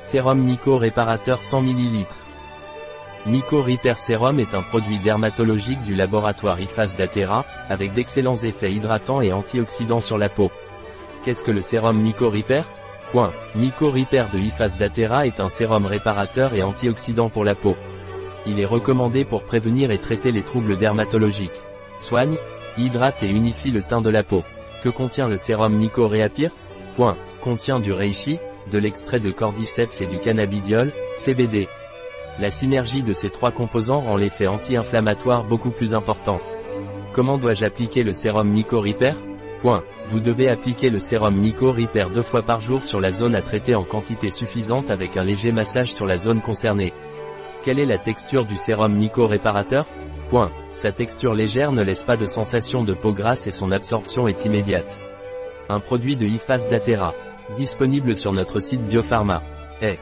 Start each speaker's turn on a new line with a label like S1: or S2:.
S1: Sérum Nico Réparateur 100 ml. Nico Repair Serum est un produit dermatologique du laboratoire IFAS d'Atera, avec d'excellents effets hydratants et antioxydants sur la peau. Qu'est-ce que le sérum Nico Repair? Point. Nico Repair de IFAS d'Atera est un sérum réparateur et antioxydant pour la peau. Il est recommandé pour prévenir et traiter les troubles dermatologiques. Soigne, hydrate et unifie le teint de la peau. Que contient le sérum Nico Reapir? Point. Contient du reishi, de l'extrait de cordyceps et du cannabidiol, CBD. La synergie de ces trois composants rend l'effet anti-inflammatoire beaucoup plus important. Comment dois-je appliquer le sérum Nico Point. Vous devez appliquer le sérum Nico Repair deux fois par jour sur la zone à traiter en quantité suffisante avec un léger massage sur la zone concernée. Quelle est la texture du sérum Nico Réparateur Point. Sa texture légère ne laisse pas de sensation de peau grasse et son absorption est immédiate. Un produit de IFAS d'Atera. Disponible sur notre site Biopharma. Eh.